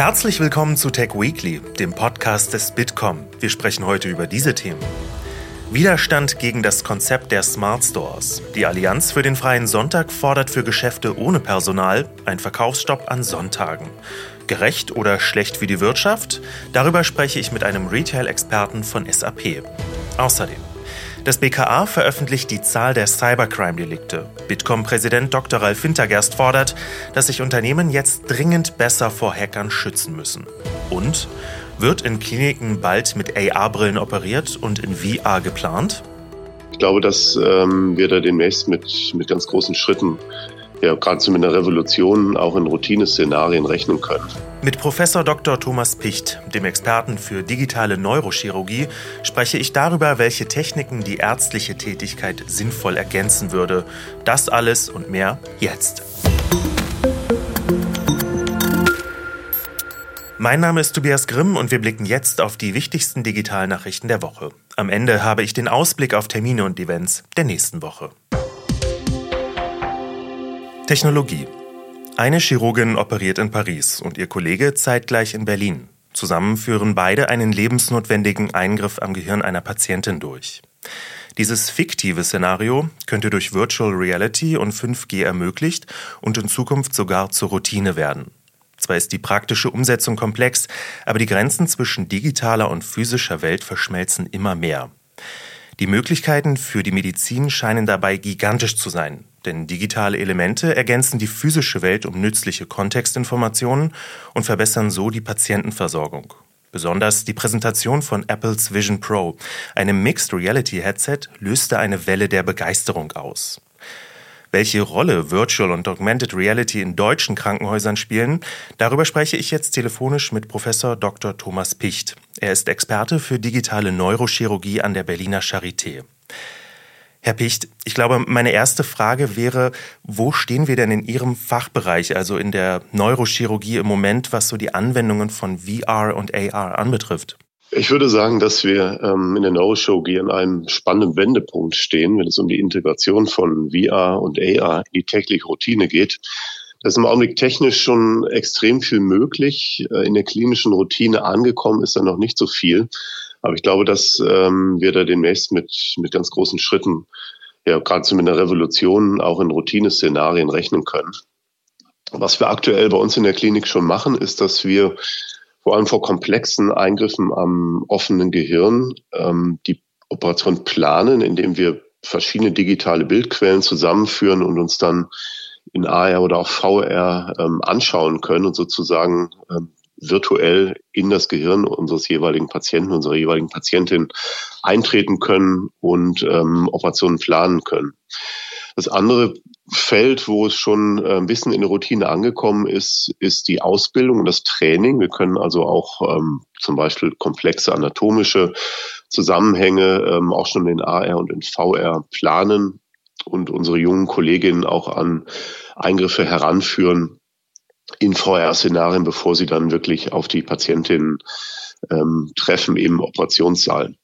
Herzlich willkommen zu Tech Weekly, dem Podcast des Bitkom. Wir sprechen heute über diese Themen. Widerstand gegen das Konzept der Smart Stores. Die Allianz für den freien Sonntag fordert für Geschäfte ohne Personal einen Verkaufsstopp an Sonntagen. Gerecht oder schlecht für die Wirtschaft? Darüber spreche ich mit einem Retail-Experten von SAP. Außerdem das BKA veröffentlicht die Zahl der Cybercrime-Delikte. Bitkom-Präsident Dr. Ralf Wintergerst fordert, dass sich Unternehmen jetzt dringend besser vor Hackern schützen müssen. Und wird in Kliniken bald mit AR-Brillen operiert und in VR geplant? Ich glaube, dass ähm, wir da demnächst mit, mit ganz großen Schritten ja, geradezu mit einer Revolution auch in Routineszenarien rechnen können. Mit Professor Dr. Thomas Picht, dem Experten für digitale Neurochirurgie, spreche ich darüber, welche Techniken die ärztliche Tätigkeit sinnvoll ergänzen würde. Das alles und mehr jetzt. Mein Name ist Tobias Grimm und wir blicken jetzt auf die wichtigsten Digitalnachrichten der Woche. Am Ende habe ich den Ausblick auf Termine und Events der nächsten Woche. Technologie. Eine Chirurgin operiert in Paris und ihr Kollege zeitgleich in Berlin. Zusammen führen beide einen lebensnotwendigen Eingriff am Gehirn einer Patientin durch. Dieses fiktive Szenario könnte durch Virtual Reality und 5G ermöglicht und in Zukunft sogar zur Routine werden. Zwar ist die praktische Umsetzung komplex, aber die Grenzen zwischen digitaler und physischer Welt verschmelzen immer mehr. Die Möglichkeiten für die Medizin scheinen dabei gigantisch zu sein, denn digitale Elemente ergänzen die physische Welt um nützliche Kontextinformationen und verbessern so die Patientenversorgung. Besonders die Präsentation von Apples Vision Pro, einem Mixed Reality Headset, löste eine Welle der Begeisterung aus. Welche Rolle Virtual und Augmented Reality in deutschen Krankenhäusern spielen, darüber spreche ich jetzt telefonisch mit Professor Dr. Thomas Picht. Er ist Experte für digitale Neurochirurgie an der Berliner Charité. Herr Picht, ich glaube, meine erste Frage wäre, wo stehen wir denn in Ihrem Fachbereich, also in der Neurochirurgie im Moment, was so die Anwendungen von VR und AR anbetrifft? Ich würde sagen, dass wir ähm, in der Neurochirurgie an einem spannenden Wendepunkt stehen, wenn es um die Integration von VR und AR in die tägliche Routine geht. Da ist im Augenblick technisch schon extrem viel möglich. Äh, in der klinischen Routine angekommen ist da noch nicht so viel. Aber ich glaube, dass ähm, wir da demnächst mit, mit ganz großen Schritten, ja, gerade mit einer Revolution auch in Routineszenarien rechnen können. Was wir aktuell bei uns in der Klinik schon machen, ist, dass wir vor allem vor komplexen Eingriffen am offenen Gehirn ähm, die Operation planen, indem wir verschiedene digitale Bildquellen zusammenführen und uns dann in AR oder auch VR ähm, anschauen können und sozusagen ähm, virtuell in das Gehirn unseres jeweiligen Patienten, unserer jeweiligen Patientin eintreten können und ähm, Operationen planen können. Das andere Feld, wo es schon ein bisschen in der Routine angekommen ist, ist die Ausbildung und das Training. Wir können also auch ähm, zum Beispiel komplexe anatomische Zusammenhänge ähm, auch schon in AR und in VR planen und unsere jungen Kolleginnen auch an Eingriffe heranführen in VR-Szenarien, bevor sie dann wirklich auf die Patientinnen ähm, treffen im Operationssaal.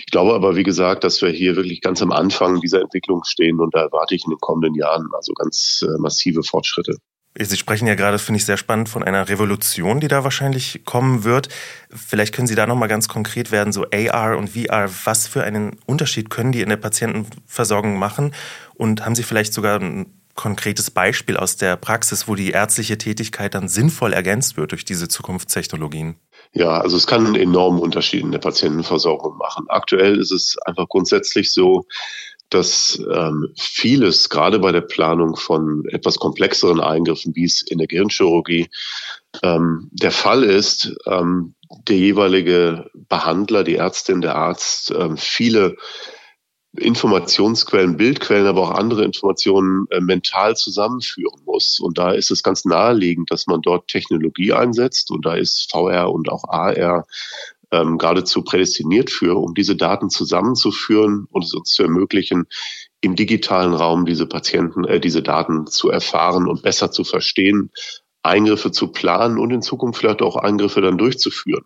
Ich glaube aber, wie gesagt, dass wir hier wirklich ganz am Anfang dieser Entwicklung stehen und da erwarte ich in den kommenden Jahren also ganz äh, massive Fortschritte. Sie sprechen ja gerade, finde ich sehr spannend, von einer Revolution, die da wahrscheinlich kommen wird. Vielleicht können Sie da nochmal ganz konkret werden, so AR und VR, was für einen Unterschied können die in der Patientenversorgung machen? Und haben Sie vielleicht sogar konkretes Beispiel aus der Praxis, wo die ärztliche Tätigkeit dann sinnvoll ergänzt wird durch diese Zukunftstechnologien? Ja, also es kann einen enormen Unterschied in der Patientenversorgung machen. Aktuell ist es einfach grundsätzlich so, dass ähm, vieles, gerade bei der Planung von etwas komplexeren Eingriffen, wie es in der Gehirnchirurgie ähm, der Fall ist, ähm, der jeweilige Behandler, die Ärztin, der Arzt ähm, viele Informationsquellen, Bildquellen, aber auch andere Informationen äh, mental zusammenführen muss. Und da ist es ganz naheliegend, dass man dort Technologie einsetzt. Und da ist VR und auch AR ähm, geradezu prädestiniert für, um diese Daten zusammenzuführen und es uns zu ermöglichen, im digitalen Raum diese Patienten, äh, diese Daten zu erfahren und besser zu verstehen, Eingriffe zu planen und in Zukunft vielleicht auch Eingriffe dann durchzuführen.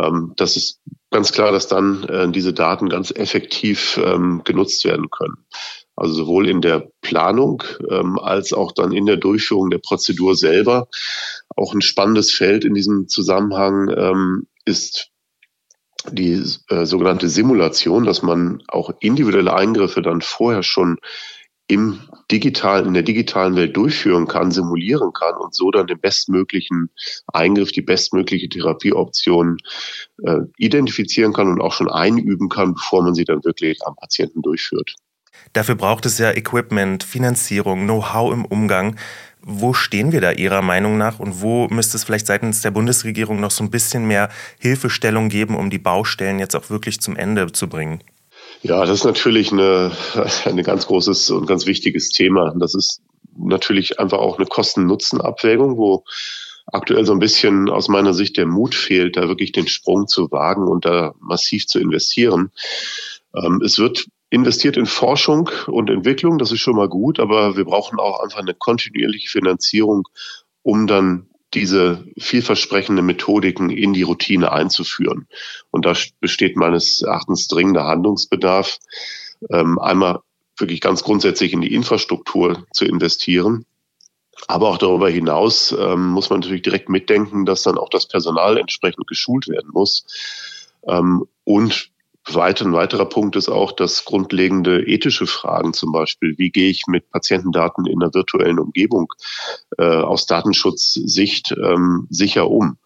Ähm, das ist ganz klar, dass dann äh, diese Daten ganz effektiv ähm, genutzt werden können. Also sowohl in der Planung ähm, als auch dann in der Durchführung der Prozedur selber. Auch ein spannendes Feld in diesem Zusammenhang ist die äh, sogenannte Simulation, dass man auch individuelle Eingriffe dann vorher schon im digitalen, in der digitalen Welt durchführen kann, simulieren kann und so dann den bestmöglichen Eingriff, die bestmögliche Therapieoption äh, identifizieren kann und auch schon einüben kann, bevor man sie dann wirklich am Patienten durchführt. Dafür braucht es ja Equipment, Finanzierung, Know-how im Umgang. Wo stehen wir da Ihrer Meinung nach und wo müsste es vielleicht seitens der Bundesregierung noch so ein bisschen mehr Hilfestellung geben, um die Baustellen jetzt auch wirklich zum Ende zu bringen? Ja, das ist natürlich eine, ein ganz großes und ganz wichtiges Thema. Das ist natürlich einfach auch eine Kosten-Nutzen-Abwägung, wo aktuell so ein bisschen aus meiner Sicht der Mut fehlt, da wirklich den Sprung zu wagen und da massiv zu investieren. Ähm, es wird investiert in Forschung und Entwicklung, das ist schon mal gut, aber wir brauchen auch einfach eine kontinuierliche Finanzierung, um dann diese vielversprechende Methodiken in die Routine einzuführen. Und da besteht meines Erachtens dringender Handlungsbedarf, ähm, einmal wirklich ganz grundsätzlich in die Infrastruktur zu investieren. Aber auch darüber hinaus ähm, muss man natürlich direkt mitdenken, dass dann auch das Personal entsprechend geschult werden muss. Ähm, und ein weiterer Punkt ist auch, dass grundlegende ethische Fragen zum Beispiel, wie gehe ich mit Patientendaten in einer virtuellen Umgebung äh, aus Datenschutzsicht ähm, sicher um.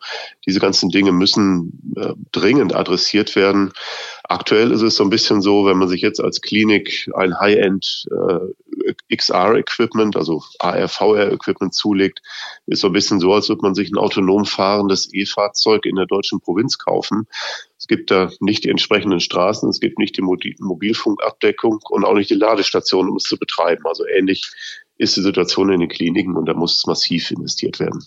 Diese ganzen Dinge müssen äh, dringend adressiert werden. Aktuell ist es so ein bisschen so, wenn man sich jetzt als Klinik ein High-End äh, XR-Equipment, also AR-VR-Equipment zulegt, ist so ein bisschen so, als würde man sich ein autonom fahrendes E-Fahrzeug in der deutschen Provinz kaufen. Es gibt da nicht die entsprechenden Straßen, es gibt nicht die Mobilfunkabdeckung und auch nicht die Ladestation, um es zu betreiben. Also ähnlich ist die Situation in den Kliniken und da muss massiv investiert werden.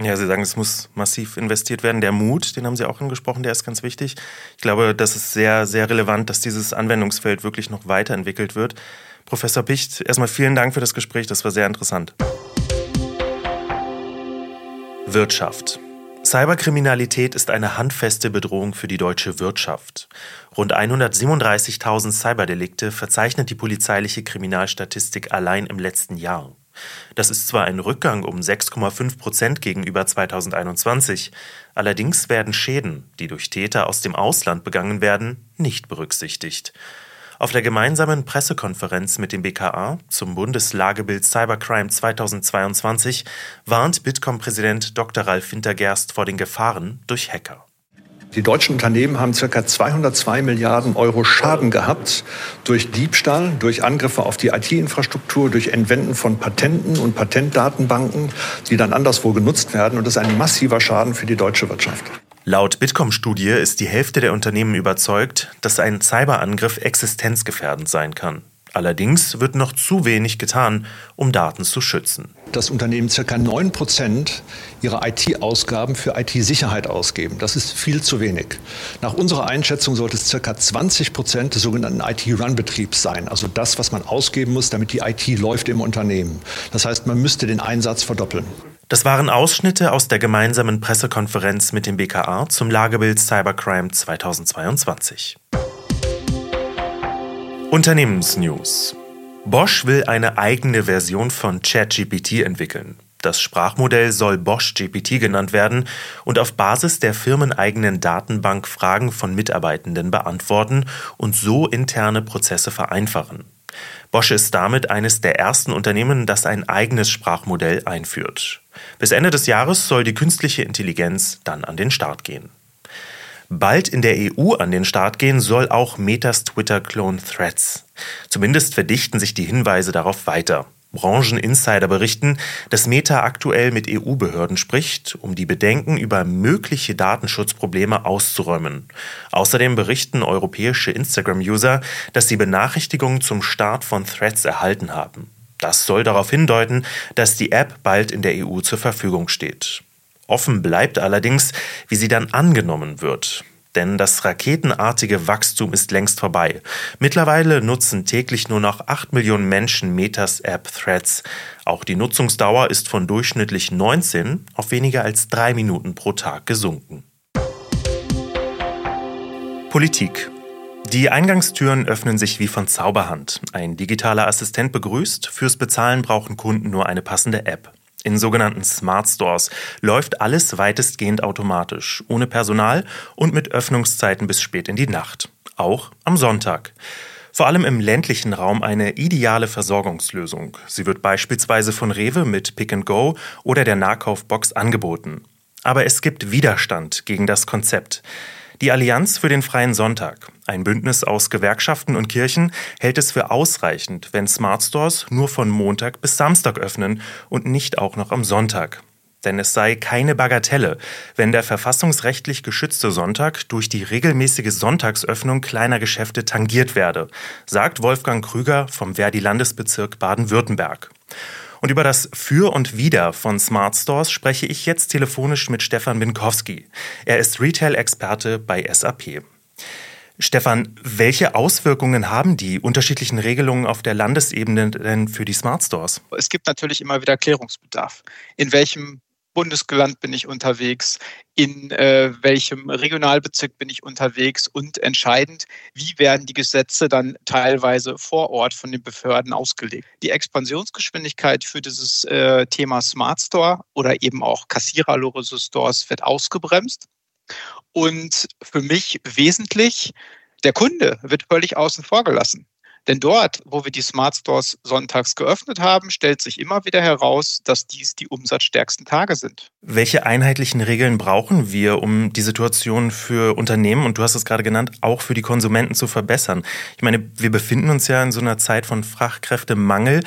Ja, Sie sagen, es muss massiv investiert werden. Der Mut, den haben Sie auch angesprochen, der ist ganz wichtig. Ich glaube, das ist sehr, sehr relevant, dass dieses Anwendungsfeld wirklich noch weiterentwickelt wird. Professor Picht, erstmal vielen Dank für das Gespräch, das war sehr interessant. Wirtschaft. Cyberkriminalität ist eine handfeste Bedrohung für die deutsche Wirtschaft. Rund 137.000 Cyberdelikte verzeichnet die polizeiliche Kriminalstatistik allein im letzten Jahr. Das ist zwar ein Rückgang um 6,5 Prozent gegenüber 2021, allerdings werden Schäden, die durch Täter aus dem Ausland begangen werden, nicht berücksichtigt. Auf der gemeinsamen Pressekonferenz mit dem BKA zum Bundeslagebild Cybercrime 2022 warnt Bitkom-Präsident Dr. Ralf Wintergerst vor den Gefahren durch Hacker. Die deutschen Unternehmen haben ca. 202 Milliarden Euro Schaden gehabt durch Diebstahl, durch Angriffe auf die IT-Infrastruktur, durch Entwenden von Patenten und Patentdatenbanken, die dann anderswo genutzt werden. Und das ist ein massiver Schaden für die deutsche Wirtschaft. Laut Bitkom-Studie ist die Hälfte der Unternehmen überzeugt, dass ein Cyberangriff existenzgefährdend sein kann. Allerdings wird noch zu wenig getan, um Daten zu schützen. Das Unternehmen ca. 9 Prozent ihrer IT-Ausgaben für IT-Sicherheit ausgeben. Das ist viel zu wenig. Nach unserer Einschätzung sollte es ca. 20 Prozent des sogenannten IT-Run-Betriebs sein. Also das, was man ausgeben muss, damit die IT läuft im Unternehmen. Das heißt, man müsste den Einsatz verdoppeln. Das waren Ausschnitte aus der gemeinsamen Pressekonferenz mit dem BKA zum Lagebild Cybercrime 2022. Unternehmensnews. Bosch will eine eigene Version von ChatGPT entwickeln. Das Sprachmodell soll Bosch GPT genannt werden und auf Basis der firmeneigenen Datenbank Fragen von Mitarbeitenden beantworten und so interne Prozesse vereinfachen. Bosch ist damit eines der ersten Unternehmen, das ein eigenes Sprachmodell einführt. Bis Ende des Jahres soll die künstliche Intelligenz dann an den Start gehen. Bald in der EU an den Start gehen soll auch Metas Twitter-Clone Threads. Zumindest verdichten sich die Hinweise darauf weiter. Brancheninsider berichten, dass Meta aktuell mit EU-Behörden spricht, um die Bedenken über mögliche Datenschutzprobleme auszuräumen. Außerdem berichten europäische Instagram-User, dass sie Benachrichtigungen zum Start von Threads erhalten haben. Das soll darauf hindeuten, dass die App bald in der EU zur Verfügung steht. Offen bleibt allerdings, wie sie dann angenommen wird. Denn das raketenartige Wachstum ist längst vorbei. Mittlerweile nutzen täglich nur noch 8 Millionen Menschen Metas App Threads. Auch die Nutzungsdauer ist von durchschnittlich 19 auf weniger als drei Minuten pro Tag gesunken. Politik. Die Eingangstüren öffnen sich wie von Zauberhand. Ein digitaler Assistent begrüßt, fürs Bezahlen brauchen Kunden nur eine passende App. In sogenannten Smart Stores läuft alles weitestgehend automatisch, ohne Personal und mit Öffnungszeiten bis spät in die Nacht. Auch am Sonntag. Vor allem im ländlichen Raum eine ideale Versorgungslösung. Sie wird beispielsweise von Rewe mit Pick and Go oder der Nahkaufbox angeboten. Aber es gibt Widerstand gegen das Konzept. Die Allianz für den freien Sonntag, ein Bündnis aus Gewerkschaften und Kirchen, hält es für ausreichend, wenn Smart Stores nur von Montag bis Samstag öffnen und nicht auch noch am Sonntag. Denn es sei keine Bagatelle, wenn der verfassungsrechtlich geschützte Sonntag durch die regelmäßige Sonntagsöffnung kleiner Geschäfte tangiert werde, sagt Wolfgang Krüger vom Verdi-Landesbezirk Baden-Württemberg. Und über das Für und Wider von Smart Stores spreche ich jetzt telefonisch mit Stefan Binkowski. Er ist Retail-Experte bei SAP. Stefan, welche Auswirkungen haben die unterschiedlichen Regelungen auf der Landesebene denn für die Smart Stores? Es gibt natürlich immer wieder Klärungsbedarf. In welchem Bundesland bin ich unterwegs, in äh, welchem Regionalbezirk bin ich unterwegs und entscheidend, wie werden die Gesetze dann teilweise vor Ort von den Behörden ausgelegt. Die Expansionsgeschwindigkeit für dieses äh, Thema Smart Store oder eben auch kassiererlose Stores wird ausgebremst. Und für mich wesentlich, der Kunde wird völlig außen vor gelassen. Denn dort, wo wir die Smart Stores sonntags geöffnet haben, stellt sich immer wieder heraus, dass dies die umsatzstärksten Tage sind. Welche einheitlichen Regeln brauchen wir, um die Situation für Unternehmen und du hast es gerade genannt, auch für die Konsumenten zu verbessern? Ich meine, wir befinden uns ja in so einer Zeit von Fachkräftemangel.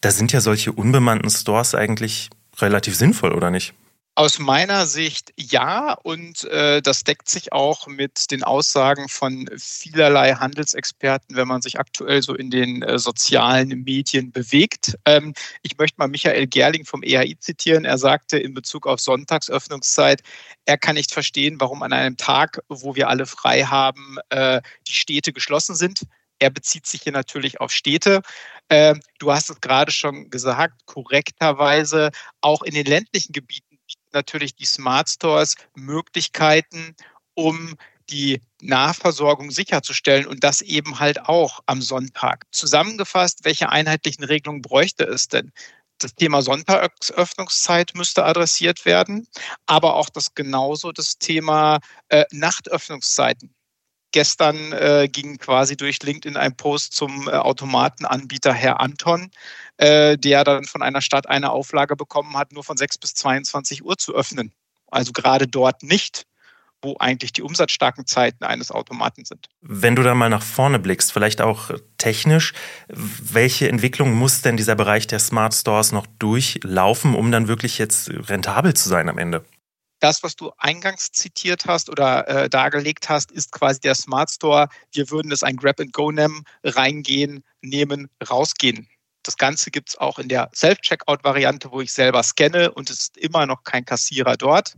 Da sind ja solche unbemannten Stores eigentlich relativ sinnvoll, oder nicht? Aus meiner Sicht ja, und äh, das deckt sich auch mit den Aussagen von vielerlei Handelsexperten, wenn man sich aktuell so in den äh, sozialen Medien bewegt. Ähm, ich möchte mal Michael Gerling vom EAI zitieren. Er sagte in Bezug auf Sonntagsöffnungszeit, er kann nicht verstehen, warum an einem Tag, wo wir alle frei haben, äh, die Städte geschlossen sind. Er bezieht sich hier natürlich auf Städte. Ähm, du hast es gerade schon gesagt, korrekterweise auch in den ländlichen Gebieten natürlich die Smart Stores Möglichkeiten, um die Nahversorgung sicherzustellen und das eben halt auch am Sonntag. Zusammengefasst, welche einheitlichen Regelungen bräuchte es denn? Das Thema Sonntagsöffnungszeit müsste adressiert werden, aber auch das genauso das Thema äh, Nachtöffnungszeiten. Gestern äh, ging quasi durch LinkedIn ein Post zum äh, Automatenanbieter Herr Anton, äh, der dann von einer Stadt eine Auflage bekommen hat, nur von 6 bis 22 Uhr zu öffnen. Also gerade dort nicht, wo eigentlich die umsatzstarken Zeiten eines Automaten sind. Wenn du da mal nach vorne blickst, vielleicht auch technisch, welche Entwicklung muss denn dieser Bereich der Smart Stores noch durchlaufen, um dann wirklich jetzt rentabel zu sein am Ende? Das, was du eingangs zitiert hast oder äh, dargelegt hast, ist quasi der Smart Store. Wir würden es ein Grab and Go nennen, reingehen, nehmen, rausgehen. Das Ganze gibt es auch in der Self-Checkout-Variante, wo ich selber scanne und es ist immer noch kein Kassierer dort.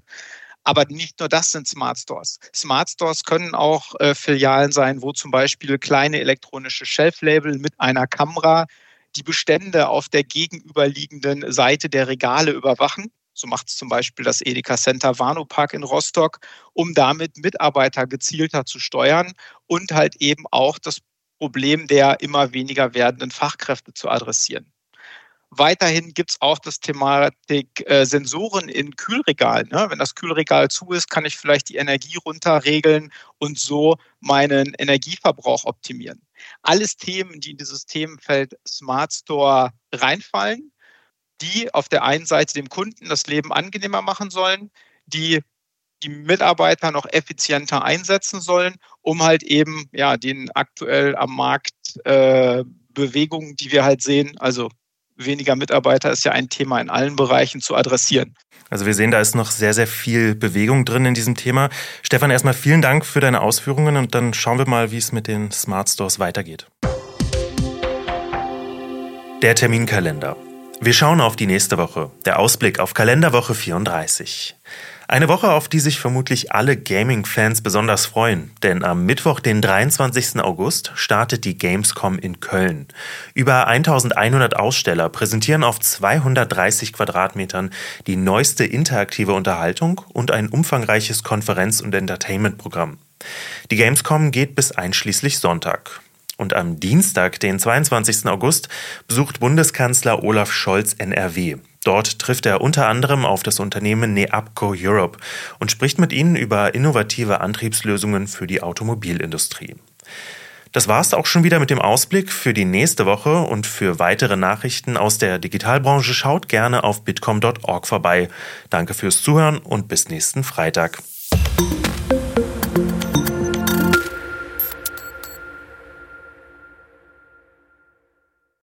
Aber nicht nur das sind Smart Stores. Smart Stores können auch äh, Filialen sein, wo zum Beispiel kleine elektronische Shelf-Label mit einer Kamera die Bestände auf der gegenüberliegenden Seite der Regale überwachen so macht es zum Beispiel das Edeka Center Warnow-Park in Rostock, um damit Mitarbeiter gezielter zu steuern und halt eben auch das Problem der immer weniger werdenden Fachkräfte zu adressieren. Weiterhin gibt es auch das Thematik äh, Sensoren in Kühlregalen. Ne? Wenn das Kühlregal zu ist, kann ich vielleicht die Energie runterregeln und so meinen Energieverbrauch optimieren. Alles Themen, die in dieses Themenfeld Smart Store reinfallen die auf der einen Seite dem Kunden das Leben angenehmer machen sollen, die die Mitarbeiter noch effizienter einsetzen sollen, um halt eben ja den aktuell am Markt äh, Bewegungen, die wir halt sehen, also weniger Mitarbeiter ist ja ein Thema in allen Bereichen zu adressieren. Also wir sehen, da ist noch sehr, sehr viel Bewegung drin in diesem Thema. Stefan, erstmal vielen Dank für deine Ausführungen und dann schauen wir mal, wie es mit den Smart Stores weitergeht. Der Terminkalender. Wir schauen auf die nächste Woche. Der Ausblick auf Kalenderwoche 34. Eine Woche, auf die sich vermutlich alle Gaming-Fans besonders freuen, denn am Mittwoch, den 23. August, startet die Gamescom in Köln. Über 1100 Aussteller präsentieren auf 230 Quadratmetern die neueste interaktive Unterhaltung und ein umfangreiches Konferenz- und Entertainment-Programm. Die Gamescom geht bis einschließlich Sonntag. Und am Dienstag, den 22. August, besucht Bundeskanzler Olaf Scholz NRW. Dort trifft er unter anderem auf das Unternehmen Neapco Europe und spricht mit ihnen über innovative Antriebslösungen für die Automobilindustrie. Das war's auch schon wieder mit dem Ausblick für die nächste Woche und für weitere Nachrichten aus der Digitalbranche schaut gerne auf bitcom.org vorbei. Danke fürs Zuhören und bis nächsten Freitag.